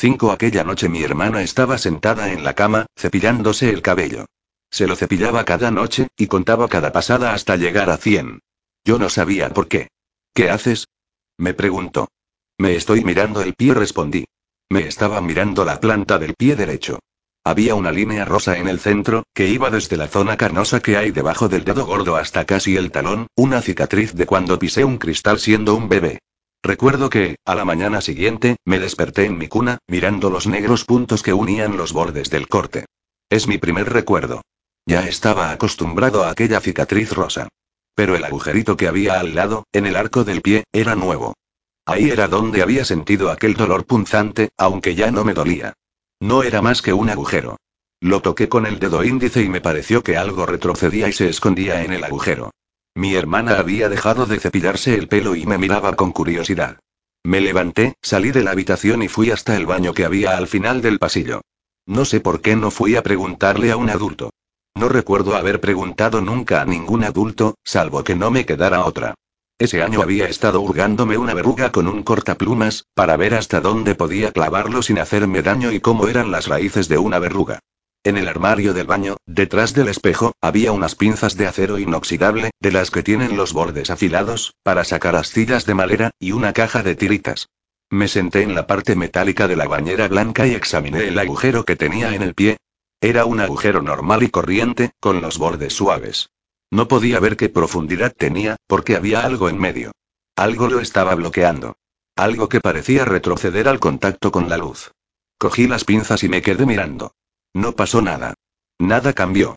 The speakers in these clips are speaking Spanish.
5. Aquella noche mi hermana estaba sentada en la cama, cepillándose el cabello. Se lo cepillaba cada noche, y contaba cada pasada hasta llegar a 100. Yo no sabía por qué. ¿Qué haces? Me preguntó. Me estoy mirando el pie, respondí. Me estaba mirando la planta del pie derecho. Había una línea rosa en el centro, que iba desde la zona carnosa que hay debajo del dedo gordo hasta casi el talón, una cicatriz de cuando pisé un cristal siendo un bebé. Recuerdo que, a la mañana siguiente, me desperté en mi cuna, mirando los negros puntos que unían los bordes del corte. Es mi primer recuerdo. Ya estaba acostumbrado a aquella cicatriz rosa. Pero el agujerito que había al lado, en el arco del pie, era nuevo. Ahí era donde había sentido aquel dolor punzante, aunque ya no me dolía. No era más que un agujero. Lo toqué con el dedo índice y me pareció que algo retrocedía y se escondía en el agujero. Mi hermana había dejado de cepillarse el pelo y me miraba con curiosidad. Me levanté, salí de la habitación y fui hasta el baño que había al final del pasillo. No sé por qué no fui a preguntarle a un adulto. No recuerdo haber preguntado nunca a ningún adulto, salvo que no me quedara otra. Ese año había estado hurgándome una verruga con un cortaplumas, para ver hasta dónde podía clavarlo sin hacerme daño y cómo eran las raíces de una verruga. En el armario del baño, detrás del espejo, había unas pinzas de acero inoxidable, de las que tienen los bordes afilados, para sacar astillas de madera, y una caja de tiritas. Me senté en la parte metálica de la bañera blanca y examiné el agujero que tenía en el pie. Era un agujero normal y corriente, con los bordes suaves. No podía ver qué profundidad tenía, porque había algo en medio. Algo lo estaba bloqueando. Algo que parecía retroceder al contacto con la luz. Cogí las pinzas y me quedé mirando. No pasó nada. Nada cambió.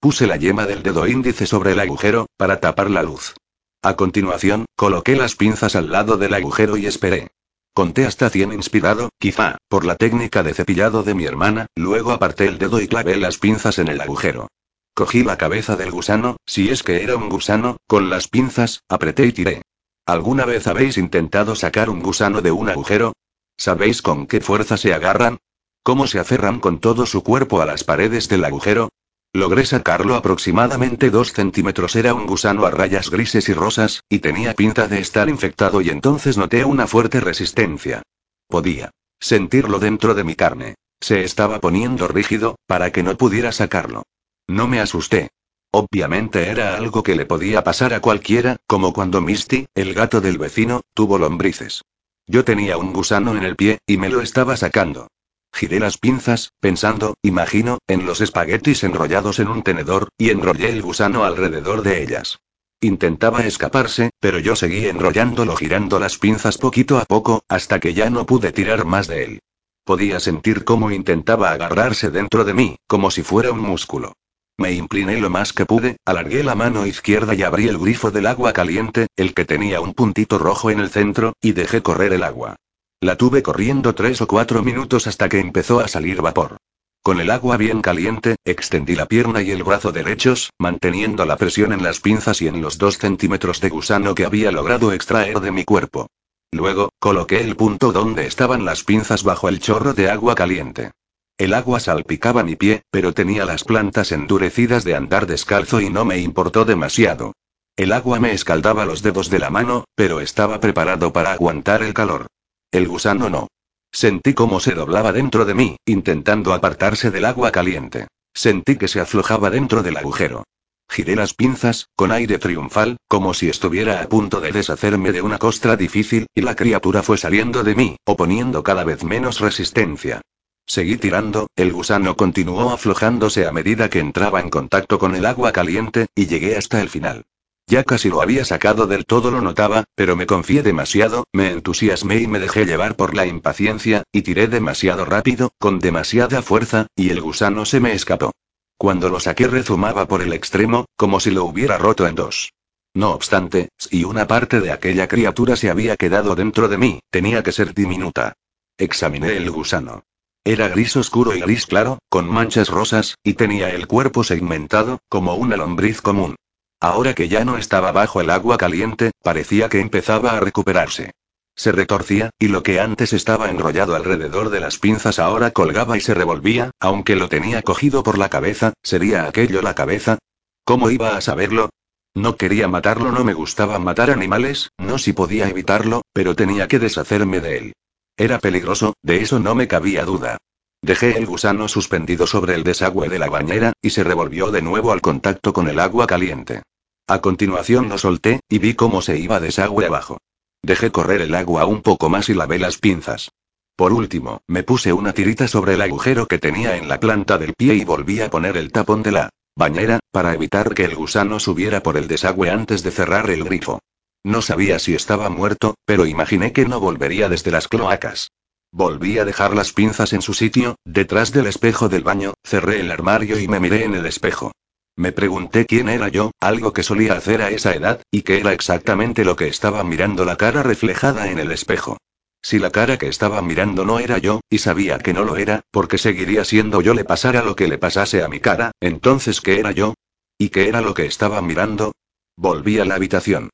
Puse la yema del dedo índice sobre el agujero, para tapar la luz. A continuación, coloqué las pinzas al lado del agujero y esperé. Conté hasta 100 inspirado, quizá, por la técnica de cepillado de mi hermana, luego aparté el dedo y clavé las pinzas en el agujero. Cogí la cabeza del gusano, si es que era un gusano, con las pinzas, apreté y tiré. ¿Alguna vez habéis intentado sacar un gusano de un agujero? ¿Sabéis con qué fuerza se agarran? Cómo se aferran con todo su cuerpo a las paredes del agujero. Logré sacarlo aproximadamente dos centímetros. Era un gusano a rayas grises y rosas, y tenía pinta de estar infectado y entonces noté una fuerte resistencia. Podía sentirlo dentro de mi carne. Se estaba poniendo rígido, para que no pudiera sacarlo. No me asusté. Obviamente era algo que le podía pasar a cualquiera, como cuando Misty, el gato del vecino, tuvo lombrices. Yo tenía un gusano en el pie, y me lo estaba sacando. Giré las pinzas, pensando, imagino, en los espaguetis enrollados en un tenedor, y enrollé el gusano alrededor de ellas. Intentaba escaparse, pero yo seguí enrollándolo girando las pinzas poquito a poco, hasta que ya no pude tirar más de él. Podía sentir cómo intentaba agarrarse dentro de mí, como si fuera un músculo. Me incliné lo más que pude, alargué la mano izquierda y abrí el grifo del agua caliente, el que tenía un puntito rojo en el centro, y dejé correr el agua. La tuve corriendo tres o cuatro minutos hasta que empezó a salir vapor. Con el agua bien caliente, extendí la pierna y el brazo derechos, manteniendo la presión en las pinzas y en los dos centímetros de gusano que había logrado extraer de mi cuerpo. Luego, coloqué el punto donde estaban las pinzas bajo el chorro de agua caliente. El agua salpicaba mi pie, pero tenía las plantas endurecidas de andar descalzo y no me importó demasiado. El agua me escaldaba los dedos de la mano, pero estaba preparado para aguantar el calor. El gusano no. Sentí cómo se doblaba dentro de mí, intentando apartarse del agua caliente. Sentí que se aflojaba dentro del agujero. Giré las pinzas, con aire triunfal, como si estuviera a punto de deshacerme de una costra difícil, y la criatura fue saliendo de mí, oponiendo cada vez menos resistencia. Seguí tirando, el gusano continuó aflojándose a medida que entraba en contacto con el agua caliente, y llegué hasta el final. Ya casi lo había sacado del todo, lo notaba, pero me confié demasiado, me entusiasmé y me dejé llevar por la impaciencia, y tiré demasiado rápido, con demasiada fuerza, y el gusano se me escapó. Cuando lo saqué rezumaba por el extremo, como si lo hubiera roto en dos. No obstante, si una parte de aquella criatura se había quedado dentro de mí, tenía que ser diminuta. Examiné el gusano. Era gris oscuro y gris claro, con manchas rosas, y tenía el cuerpo segmentado, como una lombriz común. Ahora que ya no estaba bajo el agua caliente, parecía que empezaba a recuperarse. Se retorcía, y lo que antes estaba enrollado alrededor de las pinzas ahora colgaba y se revolvía, aunque lo tenía cogido por la cabeza, ¿sería aquello la cabeza? ¿Cómo iba a saberlo? No quería matarlo, no me gustaba matar animales, no si podía evitarlo, pero tenía que deshacerme de él. Era peligroso, de eso no me cabía duda. Dejé el gusano suspendido sobre el desagüe de la bañera, y se revolvió de nuevo al contacto con el agua caliente. A continuación lo solté, y vi cómo se iba desagüe abajo. Dejé correr el agua un poco más y lavé las pinzas. Por último, me puse una tirita sobre el agujero que tenía en la planta del pie y volví a poner el tapón de la bañera, para evitar que el gusano subiera por el desagüe antes de cerrar el grifo. No sabía si estaba muerto, pero imaginé que no volvería desde las cloacas. Volví a dejar las pinzas en su sitio, detrás del espejo del baño, cerré el armario y me miré en el espejo. Me pregunté quién era yo, algo que solía hacer a esa edad, y que era exactamente lo que estaba mirando la cara reflejada en el espejo. Si la cara que estaba mirando no era yo, y sabía que no lo era, porque seguiría siendo yo le pasara lo que le pasase a mi cara, entonces ¿qué era yo? ¿Y qué era lo que estaba mirando? Volví a la habitación.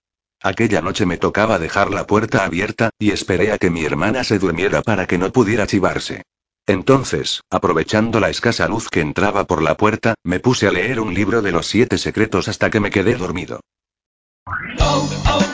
Aquella noche me tocaba dejar la puerta abierta, y esperé a que mi hermana se durmiera para que no pudiera chivarse. Entonces, aprovechando la escasa luz que entraba por la puerta, me puse a leer un libro de los siete secretos hasta que me quedé dormido. Oh, oh,